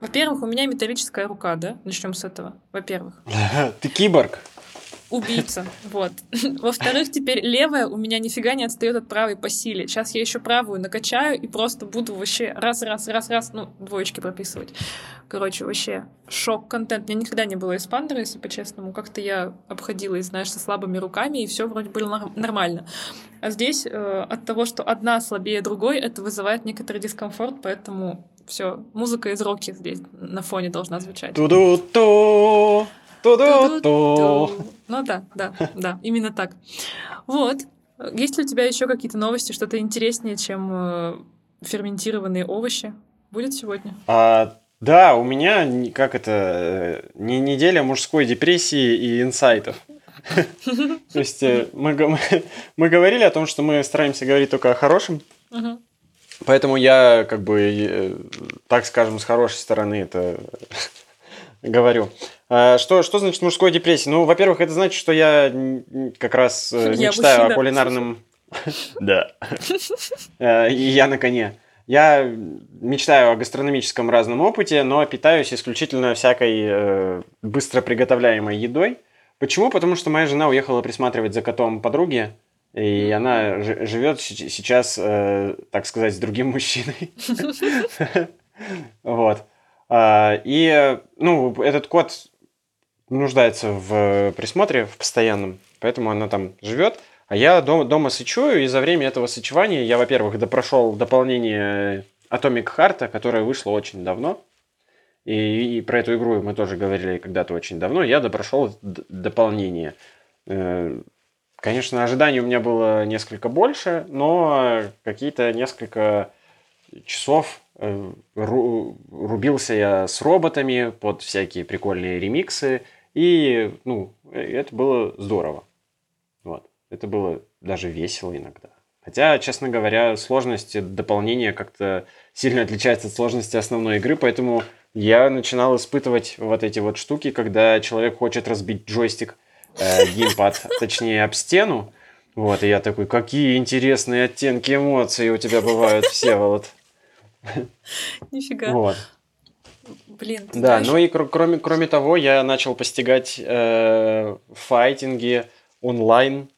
во-первых, у меня металлическая рука, да? Начнем с этого. Во-первых. Ты киборг убийца. Вот. Во-вторых, теперь левая у меня нифига не отстает от правой по силе. Сейчас я еще правую накачаю и просто буду вообще раз-раз-раз-раз, ну, двоечки прописывать. Короче, вообще шок-контент. У меня никогда не было эспандера, если по-честному. Как-то я обходилась, знаешь, со слабыми руками, и все вроде было нормально. А здесь э, от того, что одна слабее другой, это вызывает некоторый дискомфорт, поэтому все, музыка из роки здесь на фоне должна звучать. Ту-ду-ту! Ту-ду-ту. Ну да, да, да, именно так. Вот. Есть ли у тебя еще какие-то новости, что-то интереснее, чем э, ферментированные овощи? Будет сегодня? А, да, у меня, как это, э, не неделя мужской депрессии и инсайтов. То есть э, мы, мы говорили о том, что мы стараемся говорить только о хорошем. Поэтому я, как бы, так скажем, с хорошей стороны это говорю. А, что, что значит мужской депрессия? Ну, во-первых, это значит, что я как раз э, я мечтаю мужчина. о кулинарном... Да. Э, и я на коне. Я мечтаю о гастрономическом разном опыте, но питаюсь исключительно всякой э, быстро приготовляемой едой. Почему? Потому что моя жена уехала присматривать за котом подруги, и она живет сейчас, так сказать, с другим мужчиной. Вот. А, и, ну, этот кот нуждается в присмотре, в постоянном, поэтому она там живет. А я дома, дома сычую, и за время этого сычевания я, во-первых, допрошел дополнение Atomic Heart, которое вышло очень давно. И, и про эту игру мы тоже говорили когда-то очень давно. Я допрошел дополнение. Э, конечно, ожиданий у меня было несколько больше, но какие-то несколько часов рубился я с роботами под всякие прикольные ремиксы. И, ну, это было здорово. Вот. Это было даже весело иногда. Хотя, честно говоря, сложность дополнения как-то сильно отличается от сложности основной игры, поэтому я начинал испытывать вот эти вот штуки, когда человек хочет разбить джойстик, э, геймпад, точнее, об стену. Вот, и я такой, какие интересные оттенки эмоций у тебя бывают, все вот. Нифига. Вот. Блин, да, знаешь... ну и кр- кроме, кроме того, я начал постигать э, файтинги онлайн.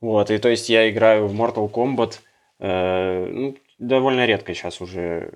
Вот, и то есть я играю в Mortal Kombat э, ну, довольно редко сейчас уже.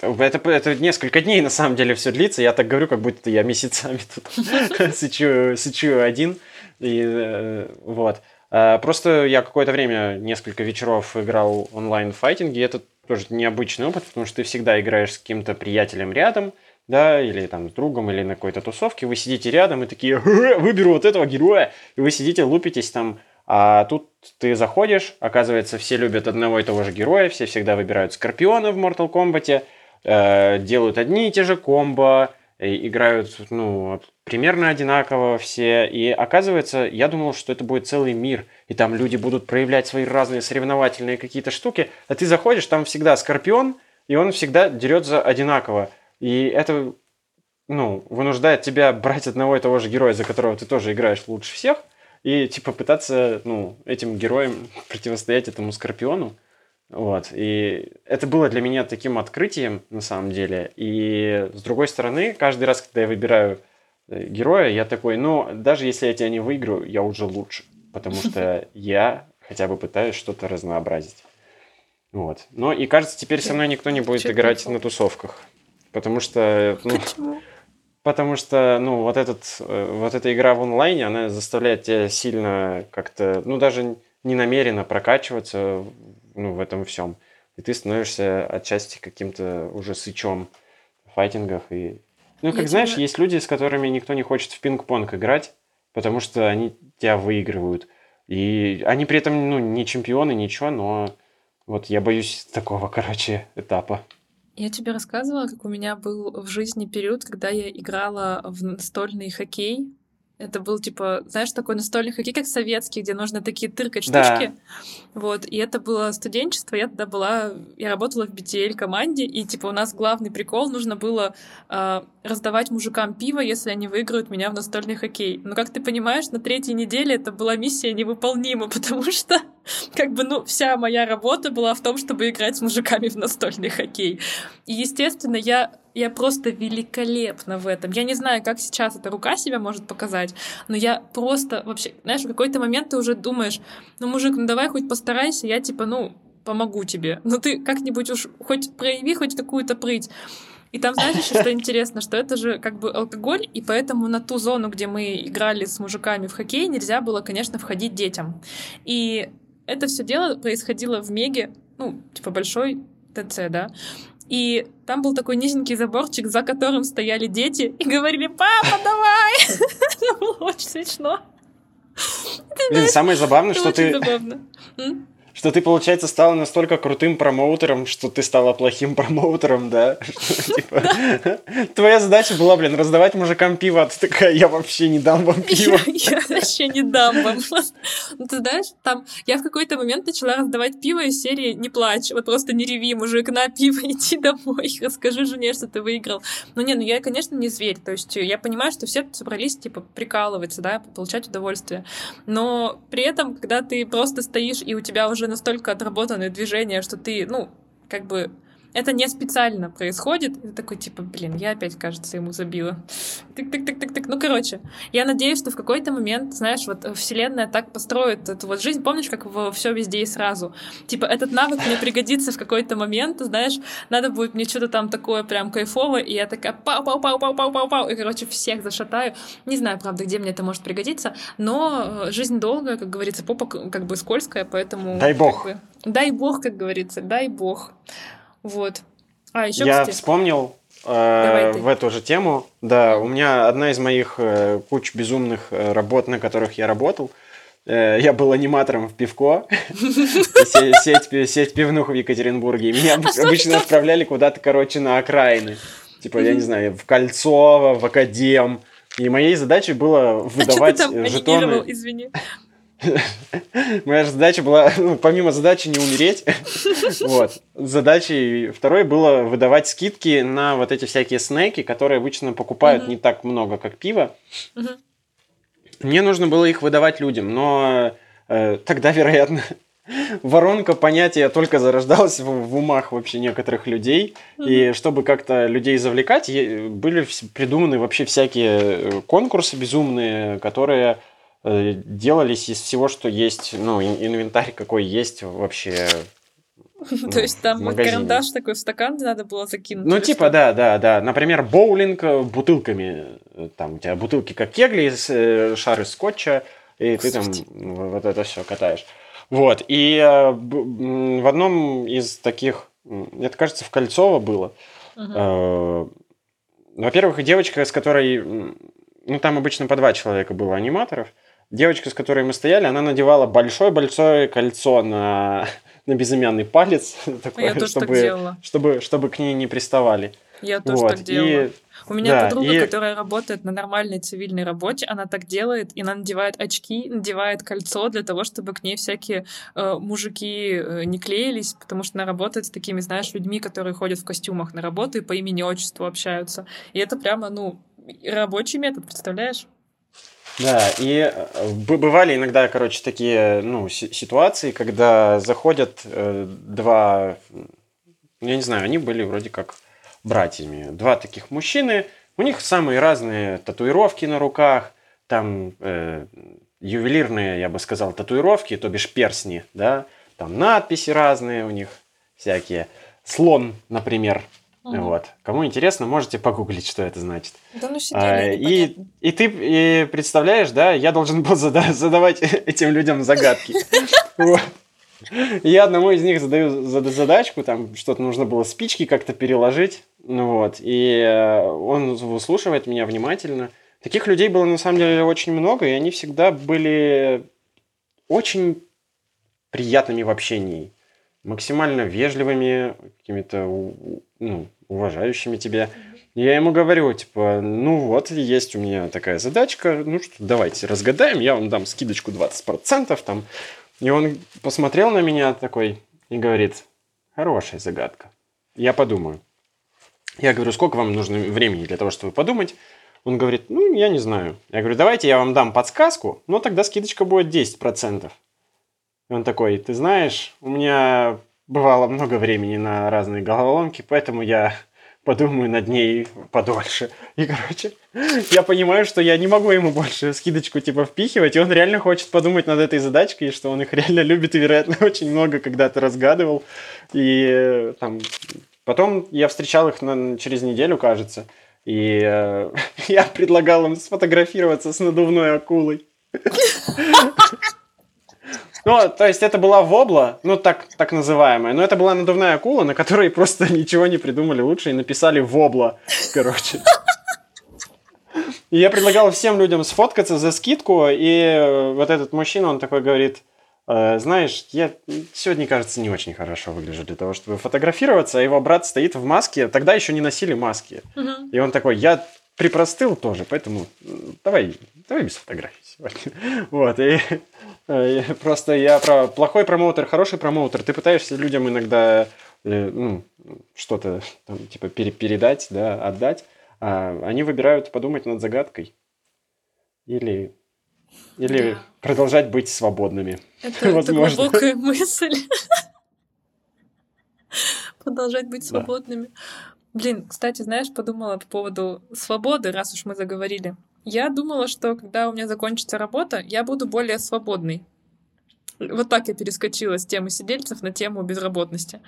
Это, это несколько дней на самом деле все длится. Я так говорю, как будто я месяцами тут сычу, сычу один. И, э, вот. А, просто я какое-то время, несколько вечеров играл онлайн файтинги, и это тоже необычный опыт, потому что ты всегда играешь с каким-то приятелем рядом, да, или там с другом, или на какой-то тусовке, вы сидите рядом и такие, выберу вот этого героя, и вы сидите, лупитесь там, а тут ты заходишь, оказывается, все любят одного и того же героя, все всегда выбирают Скорпиона в Mortal Kombat, э, делают одни и те же комбо, играют, ну, примерно одинаково все. И оказывается, я думал, что это будет целый мир, и там люди будут проявлять свои разные соревновательные какие-то штуки. А ты заходишь, там всегда Скорпион, и он всегда дерется одинаково. И это, ну, вынуждает тебя брать одного и того же героя, за которого ты тоже играешь лучше всех, и, типа, пытаться, ну, этим героем противостоять этому Скорпиону. Вот. И это было для меня таким открытием, на самом деле. И с другой стороны, каждый раз, когда я выбираю э, героя, я такой, ну, даже если я тебя не выиграю, я уже лучше. Потому что я хотя бы пытаюсь что-то разнообразить. Вот. Но и кажется, теперь со мной никто не будет Чё играть на тусовках. Потому что... Ну, Почему? Потому что, ну, вот, этот, э, вот эта игра в онлайне, она заставляет тебя сильно как-то, ну, даже не намеренно прокачиваться ну, в этом всем. И ты становишься отчасти каким-то уже сычом в файтингах. И... Ну, как Я знаешь, тебя... есть люди, с которыми никто не хочет в пинг-понг играть, потому что они тебя выигрывают. И они при этом, ну, не чемпионы, ничего, но вот я боюсь такого, короче, этапа. Я тебе рассказывала, как у меня был в жизни период, когда я играла в настольный хоккей это был, типа, знаешь, такой настольный хоккей, как советский, где нужно такие тыркать да. штучки. Вот, и это было студенчество, я тогда была, я работала в BTL команде, и, типа, у нас главный прикол, нужно было э, раздавать мужикам пиво, если они выиграют меня в настольный хоккей. Но, как ты понимаешь, на третьей неделе это была миссия невыполнима, потому что, как бы, ну, вся моя работа была в том, чтобы играть с мужиками в настольный хоккей. И, естественно, я я просто великолепна в этом. Я не знаю, как сейчас эта рука себя может показать, но я просто вообще, знаешь, в какой-то момент ты уже думаешь, ну, мужик, ну давай хоть постарайся, я типа, ну, помогу тебе. Ну ты как-нибудь уж хоть прояви хоть какую-то прыть. И там, знаешь, еще что интересно, что это же как бы алкоголь, и поэтому на ту зону, где мы играли с мужиками в хоккей, нельзя было, конечно, входить детям. И это все дело происходило в Меге, ну, типа большой ТЦ, да. И там был такой низенький заборчик, за которым стояли дети и говорили «Папа, давай!» Это было очень смешно. Самое забавное, что ты... Что ты, получается, стала настолько крутым промоутером, что ты стала плохим промоутером, да? Типа, твоя задача была, блин, раздавать мужикам пиво, а ты такая, я вообще не дам вам пиво. Я вообще не дам вам. Ну, ты знаешь, там, я в какой-то момент начала раздавать пиво из серии «Не плачь», вот просто не реви, мужик, на пиво, иди домой, расскажи жене, что ты выиграл. Ну, не, ну я, конечно, не зверь, то есть я понимаю, что все собрались, типа, прикалываться, да, получать удовольствие. Но при этом, когда ты просто стоишь, и у тебя уже уже настолько отработанные движения, что ты, ну, как бы это не специально происходит. Это такой, типа, блин, я опять, кажется, ему забила. Тык-тык-тык-тык-тык. Ну, короче, я надеюсь, что в какой-то момент, знаешь, вот вселенная так построит эту вот жизнь. Помнишь, как в все везде и сразу? Типа, этот навык мне пригодится в какой-то момент, знаешь, надо будет мне что-то там такое прям кайфовое, и я такая пау-пау-пау-пау-пау-пау, и, короче, всех зашатаю. Не знаю, правда, где мне это может пригодиться, но э, жизнь долгая, как говорится, попа как бы скользкая, поэтому... Дай бог. Как бы, дай бог, как говорится, дай бог. Вот. А, еще, Я кстати... вспомнил э, в эту же тему. Да, у меня одна из моих э, куч безумных э, работ, на которых я работал, э, я был аниматором в пивко, сеть, сеть пивнух в Екатеринбурге. Меня а обычно отправляли куда-то, короче, на окраины. Типа, я не знаю, в Кольцово, в Академ. И моей задачей было выдавать а ты там жетоны. Извини. Моя задача была, ну, помимо задачи не умереть, вот, задачей второй было выдавать скидки на вот эти всякие снеки, которые обычно покупают не так много, как пиво. Мне нужно было их выдавать людям, но э, тогда, вероятно, воронка понятия только зарождалась в, в умах вообще некоторых людей. И чтобы как-то людей завлекать, были придуманы вообще всякие э, конкурсы безумные, которые делались из всего, что есть, ну, инвентарь какой есть вообще. То есть там карандаш такой в стакан надо было закинуть? Ну, типа, да, да, да. Например, боулинг э, бутылками. Там у тебя бутылки как кегли, э, шары скотча, и ты там вот это все катаешь. Вот. И в одном из таких это, кажется, в Кольцово было. Во-первых, девочка, с которой, ну, там обычно по два человека было аниматоров, девочка, с которой мы стояли, она надевала большое-большое кольцо на, на безымянный палец, такое, чтобы, чтобы, чтобы к ней не приставали. Я тоже вот. так делала. И... У меня да, подруга, и... которая работает на нормальной цивильной работе, она так делает, и она надевает очки, надевает кольцо для того, чтобы к ней всякие э, мужики э, не клеились, потому что она работает с такими, знаешь, людьми, которые ходят в костюмах на работу и по имени-отчеству общаются. И это прямо, ну, рабочий метод, представляешь? Да, и э, бывали иногда, короче, такие ну, ситуации, когда заходят э, два, я не знаю, они были вроде как братьями. Два таких мужчины, у них самые разные татуировки на руках, там э, ювелирные, я бы сказал, татуировки, то бишь персни, да, там надписи разные у них всякие. Слон, например, Угу. Вот. Кому интересно, можете погуглить, что это значит. Да ну а, и, и ты и представляешь, да, я должен был зада- задавать этим людям загадки. Я одному из них задаю задачку, там что-то нужно было спички как-то переложить, ну вот, и э, он выслушивает меня внимательно. Таких людей было на самом деле очень много, и они всегда были очень приятными в общении, максимально вежливыми, какими-то ну, уважающими тебя. Я ему говорю, типа, ну вот, есть у меня такая задачка, ну что, давайте разгадаем, я вам дам скидочку 20%, там. И он посмотрел на меня такой и говорит, хорошая загадка, я подумаю. Я говорю, сколько вам нужно времени для того, чтобы подумать? Он говорит, ну, я не знаю. Я говорю, давайте я вам дам подсказку, но тогда скидочка будет 10%. И он такой, ты знаешь, у меня бывало много времени на разные головоломки, поэтому я подумаю над ней подольше. И, короче, я понимаю, что я не могу ему больше скидочку, типа, впихивать, и он реально хочет подумать над этой задачкой, и что он их реально любит и, вероятно, очень много когда-то разгадывал. И э, там Потом я встречал их на, через неделю, кажется, и э, я предлагал им сфотографироваться с надувной акулой. Ну, то есть это была вобла, ну, так, так называемая. Но это была надувная акула, на которой просто ничего не придумали лучше и написали вобла, короче. И я предлагал всем людям сфоткаться за скидку, и вот этот мужчина, он такой говорит, Э, знаешь, я сегодня, кажется, не очень хорошо выгляжу для того, чтобы фотографироваться, а его брат стоит в маске, тогда еще не носили маски. Угу. И он такой, я припростыл тоже, поэтому давай, давай без фотографий сегодня. Вот, и просто я про плохой промоутер, хороший промоутер, ты пытаешься людям иногда э, ну, что-то типа пере передать, да, отдать, а они выбирают подумать над загадкой. Или или да. продолжать быть свободными. Это, это глубокая мысль. Продолжать быть свободными. Блин, кстати, знаешь, подумала по поводу свободы, раз уж мы заговорили. Я думала, что когда у меня закончится работа, я буду более свободной. Вот так я перескочила с темы сидельцев на тему безработности.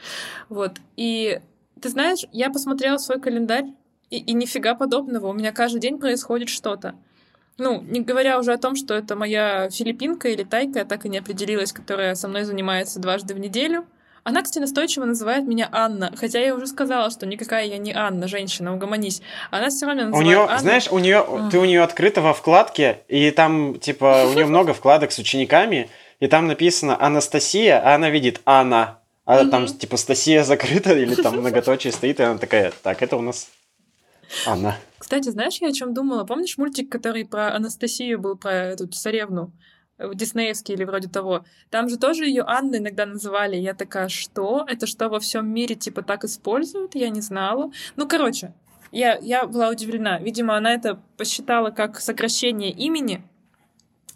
Вот. И ты знаешь, я посмотрела свой календарь, и, и нифига подобного. У меня каждый день происходит что-то. Ну, не говоря уже о том, что это моя филиппинка или тайка, я так и не определилась, которая со мной занимается дважды в неделю. Она, кстати, настойчиво называет меня Анна, хотя я уже сказала, что никакая я не Анна, женщина, угомонись. Она все равно называет у нее, Анна. Знаешь, у нее, ты у нее открыта во вкладке, и там, типа, у нее много вкладок с учениками, и там написано Анастасия, а она видит Анна. А там, типа, Стасия закрыта, или там многоточие стоит, и она такая, так, это у нас Анна. Кстати, знаешь, я о чем думала? Помнишь мультик, который про Анастасию был, про эту царевну? Э, диснеевский или вроде того. Там же тоже ее Анна иногда называли. Я такая, что? Это что во всем мире типа так используют? Я не знала. Ну, короче, я, я была удивлена. Видимо, она это посчитала как сокращение имени.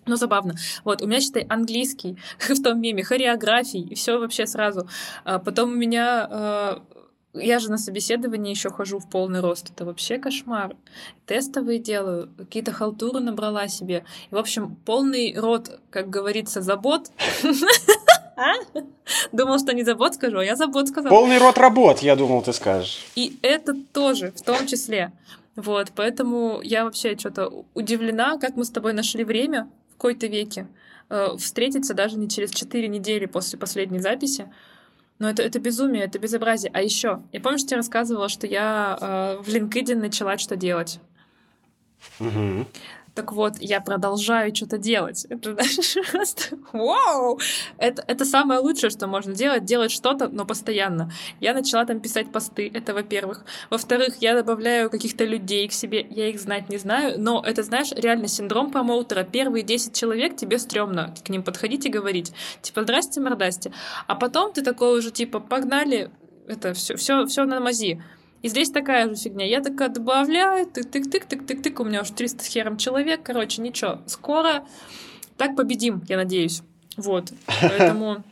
Ну, забавно. Вот, у меня, считай, английский в том меме, хореографии, и все вообще сразу. А потом у меня э, я же на собеседование еще хожу в полный рост. Это вообще кошмар. Тестовые делаю, какие-то халтуры набрала себе. И, в общем, полный рот, как говорится, забот. А? Думал, что не забот скажу, а я забот сказала. Полный рот работ, я думал, ты скажешь. И это тоже, в том числе. Вот, поэтому я вообще что-то удивлена, как мы с тобой нашли время в какой-то веке э, встретиться даже не через 4 недели после последней записи. Но это, это безумие, это безобразие. А еще, я помню, что я рассказывала, что я э, в LinkedIn начала что делать. Угу. Так вот, я продолжаю что-то делать. Это просто вау! Это, это самое лучшее, что можно делать. Делать что-то, но постоянно. Я начала там писать посты, это во-первых. Во-вторых, я добавляю каких-то людей к себе. Я их знать не знаю, но это, знаешь, реально синдром промоутера. Первые 10 человек тебе стрёмно к ним подходить и говорить. Типа, здрасте, мордасте. А потом ты такой уже, типа, погнали, это все, все, все на мази. И здесь такая же фигня. Я такая добавляю, тык-тык-тык-тык-тык-тык, у меня уже 300 с хером человек. Короче, ничего, скоро так победим, я надеюсь. Вот, поэтому...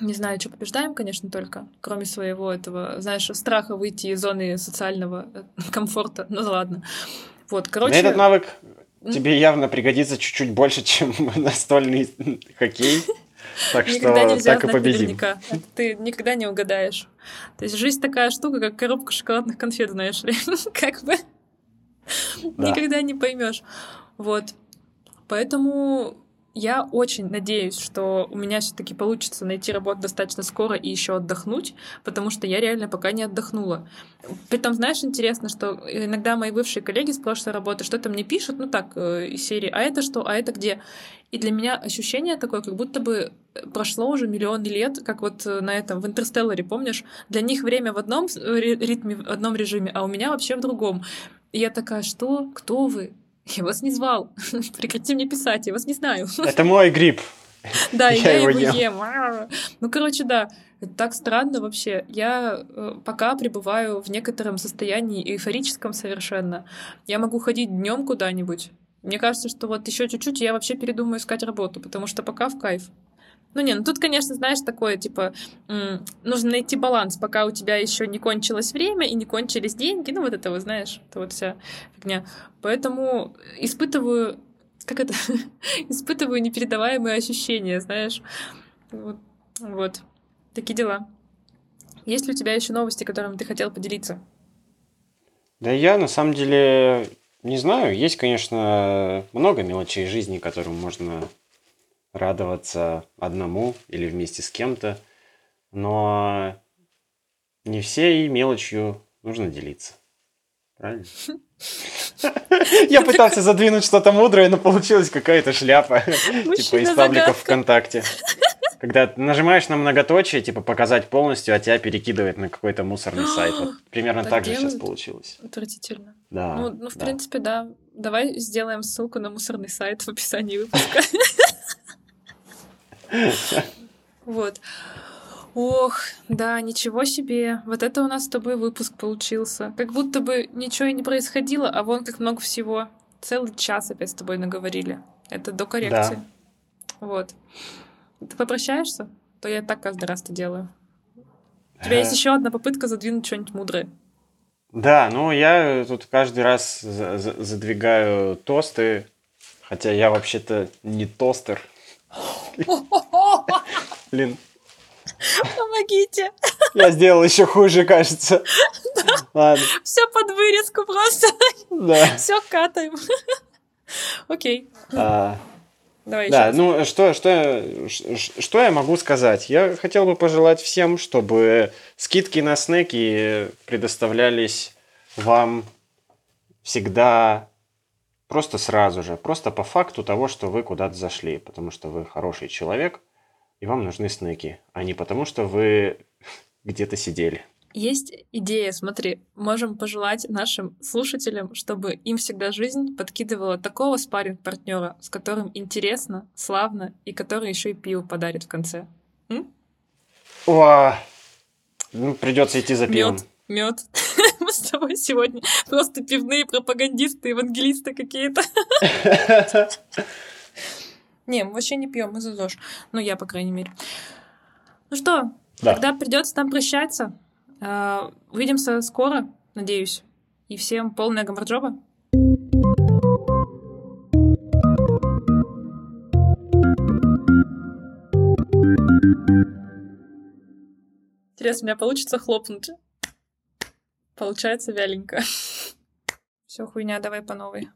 Не знаю, что побеждаем, конечно, только, кроме своего этого, знаешь, страха выйти из зоны социального э, комфорта. Ну ладно. Вот, короче... этот навык тебе явно пригодится чуть-чуть больше, чем настольный хоккей. Так никогда что нельзя так и победим. Наверняка. ты никогда не угадаешь. То есть жизнь такая штука, как коробка шоколадных конфет, знаешь ли. как бы да. никогда не поймешь. Вот. Поэтому я очень надеюсь, что у меня все-таки получится найти работу достаточно скоро и еще отдохнуть, потому что я реально пока не отдохнула. Притом, знаешь, интересно, что иногда мои бывшие коллеги с прошлой работы что-то мне пишут, ну так, э, из серии «А это что? А это где?» И для меня ощущение такое, как будто бы прошло уже миллионы лет, как вот э, на этом, в «Интерстелларе», помнишь? Для них время в одном ритме, в одном режиме, а у меня вообще в другом. И я такая, что? Кто вы? Я вас не звал. Прекрати мне писать, я вас не знаю. Это мой гриб. Да, я, я его ем. ем. Ну, короче, да. Так странно вообще. Я э, пока пребываю в некотором состоянии эйфорическом совершенно. Я могу ходить днем куда-нибудь. Мне кажется, что вот еще чуть-чуть я вообще передумаю искать работу, потому что пока в кайф. Ну не, ну тут, конечно, знаешь, такое, типа, нужно найти баланс, пока у тебя еще не кончилось время и не кончились деньги, ну вот это вот, знаешь, это вот вся фигня. Поэтому испытываю, как это, испытываю непередаваемые ощущения, знаешь. Вот, вот, такие дела. Есть ли у тебя еще новости, которыми ты хотел поделиться? Да я, на самом деле, не знаю. Есть, конечно, много мелочей жизни, которым можно радоваться одному или вместе с кем-то, но не всей мелочью нужно делиться. Правильно? Я пытался задвинуть что-то мудрое, но получилась какая-то шляпа, типа из пабликов ВКонтакте. Когда нажимаешь на многоточие, типа показать полностью, а тебя перекидывает на какой-то мусорный сайт. Вот примерно так же сейчас получилось. Отвратительно. Да. Ну, ну в принципе, да. Давай сделаем ссылку на мусорный сайт в описании выпуска. Вот. Ох, да, ничего себе. Вот это у нас с тобой выпуск получился. Как будто бы ничего и не происходило, а вон как много всего. Целый час опять с тобой наговорили. Это до коррекции. Да. Вот. Ты попрощаешься? То я так каждый раз это делаю. У тебя есть еще одна попытка задвинуть что-нибудь мудрое. Да, ну я тут каждый раз задвигаю тосты, хотя я вообще-то не тостер. Блин. Помогите. Я сделал еще хуже, кажется. Ладно. Все под вырезку просто. Да. Все катаем. Окей. Давай да, ну что, что, что я могу сказать? Я хотел бы пожелать всем, чтобы скидки на снеки предоставлялись вам всегда Просто сразу же, просто по факту того, что вы куда-то зашли, потому что вы хороший человек, и вам нужны снеки, а не потому, что вы где-то сидели. Есть идея, смотри, можем пожелать нашим слушателям, чтобы им всегда жизнь подкидывала такого спаринг партнера с которым интересно, славно, и который еще и пиво подарит в конце. М? О, ну, придется идти за пивом. Мед, мед. Мы с тобой сегодня просто пивные пропагандисты, евангелисты какие-то. Не, мы вообще не пьем, мы за ЗОЖ. Ну, я, по крайней мере. Ну что, тогда придется нам прощаться. А, увидимся скоро, надеюсь. И всем полная гамарджоба. Интересно, у меня получится хлопнуть. Получается вяленько. Все, хуйня, давай по новой.